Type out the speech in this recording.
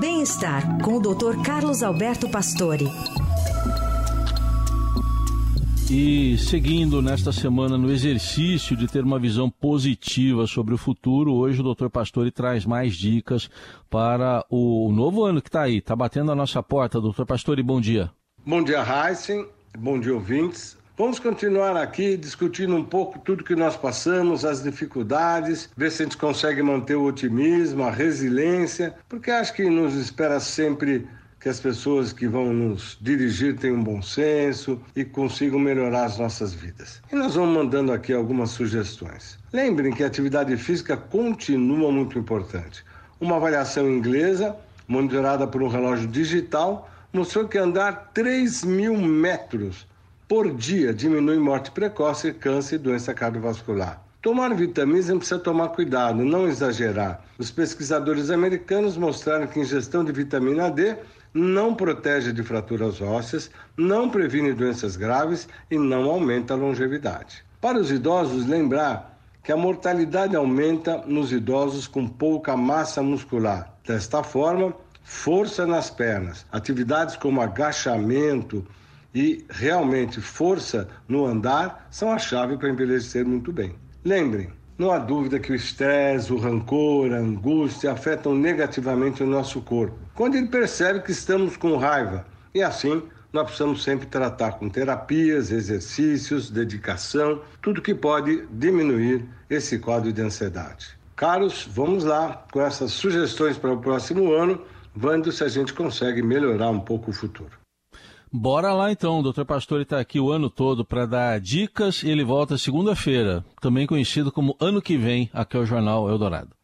Bem-estar com o Dr. Carlos Alberto Pastore. E seguindo nesta semana no exercício de ter uma visão positiva sobre o futuro, hoje o Dr. Pastore traz mais dicas para o novo ano que está aí, está batendo a nossa porta. Dr. Pastore, bom dia. Bom dia, Heisen. Bom dia, ouvintes. Vamos continuar aqui discutindo um pouco tudo que nós passamos, as dificuldades, ver se a gente consegue manter o otimismo, a resiliência, porque acho que nos espera sempre que as pessoas que vão nos dirigir tenham bom senso e consigam melhorar as nossas vidas. E nós vamos mandando aqui algumas sugestões. Lembrem que a atividade física continua muito importante. Uma avaliação inglesa, monitorada por um relógio digital, mostrou que andar 3 mil metros por dia diminui morte precoce, câncer e doença cardiovascular. Tomar vitaminas precisa tomar cuidado, não exagerar. Os pesquisadores americanos mostraram que ingestão de vitamina D não protege de fraturas ósseas, não previne doenças graves e não aumenta a longevidade. Para os idosos, lembrar que a mortalidade aumenta nos idosos com pouca massa muscular. Desta forma, força nas pernas, atividades como agachamento, e realmente força no andar são a chave para envelhecer muito bem. Lembrem, não há dúvida que o estresse, o rancor, a angústia afetam negativamente o nosso corpo. Quando ele percebe que estamos com raiva, e assim nós precisamos sempre tratar com terapias, exercícios, dedicação, tudo que pode diminuir esse quadro de ansiedade. Caros, vamos lá com essas sugestões para o próximo ano, vendo se a gente consegue melhorar um pouco o futuro. Bora lá então, o doutor Pastor está aqui o ano todo para dar dicas e ele volta segunda-feira, também conhecido como Ano que Vem, aqui ao Jornal Eldorado.